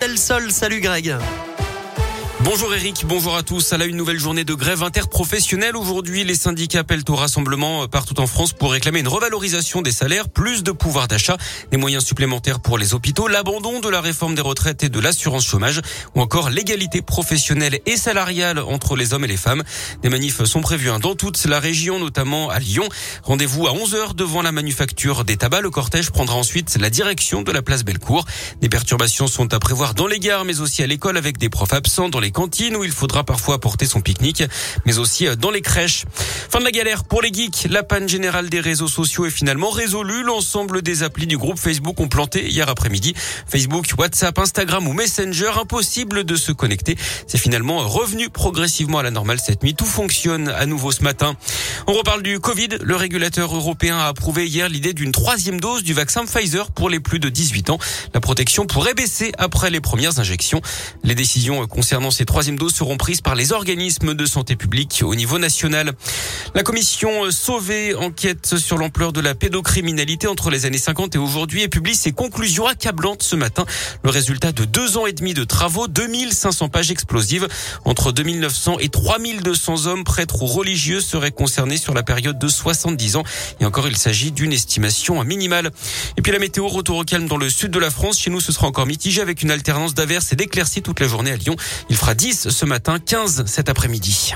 Tel sol, salut Greg. Bonjour Eric, bonjour à tous. À la une nouvelle journée de grève interprofessionnelle. Aujourd'hui, les syndicats appellent au rassemblement partout en France pour réclamer une revalorisation des salaires, plus de pouvoir d'achat, des moyens supplémentaires pour les hôpitaux, l'abandon de la réforme des retraites et de l'assurance chômage, ou encore l'égalité professionnelle et salariale entre les hommes et les femmes. Des manifs sont prévus hein, dans toute la région, notamment à Lyon. Rendez-vous à 11h devant la manufacture des tabacs. Le cortège prendra ensuite la direction de la place Bellecour. Des perturbations sont à prévoir dans les gares, mais aussi à l'école avec des profs absents dans les cantines où il faudra parfois porter son pique-nique, mais aussi euh, dans les crèches. Fin de la galère pour les geeks. La panne générale des réseaux sociaux est finalement résolue. L'ensemble des applis du groupe Facebook ont planté hier après-midi. Facebook, WhatsApp, Instagram ou Messenger, impossible de se connecter. C'est finalement revenu progressivement à la normale cette nuit. Tout fonctionne à nouveau ce matin. On reparle du Covid. Le régulateur européen a approuvé hier l'idée d'une troisième dose du vaccin Pfizer pour les plus de 18 ans. La protection pourrait baisser après les premières injections. Les décisions concernant ces troisièmes doses seront prises par les organismes de santé publique au niveau national. La commission Sauvé enquête sur l'ampleur de la pédocriminalité entre les années 50 et aujourd'hui et publie ses conclusions accablantes ce matin. Le résultat de deux ans et demi de travaux, 2500 pages explosives. Entre 2900 et 3200 hommes, prêtres ou religieux seraient concernés sur la période de 70 ans. Et encore, il s'agit d'une estimation minimale. Et puis la météo, retour au calme dans le sud de la France. Chez nous, ce sera encore mitigé avec une alternance d'averses et d'éclaircies toute la journée à Lyon. Il fera 10 ce matin, 15 cet après-midi.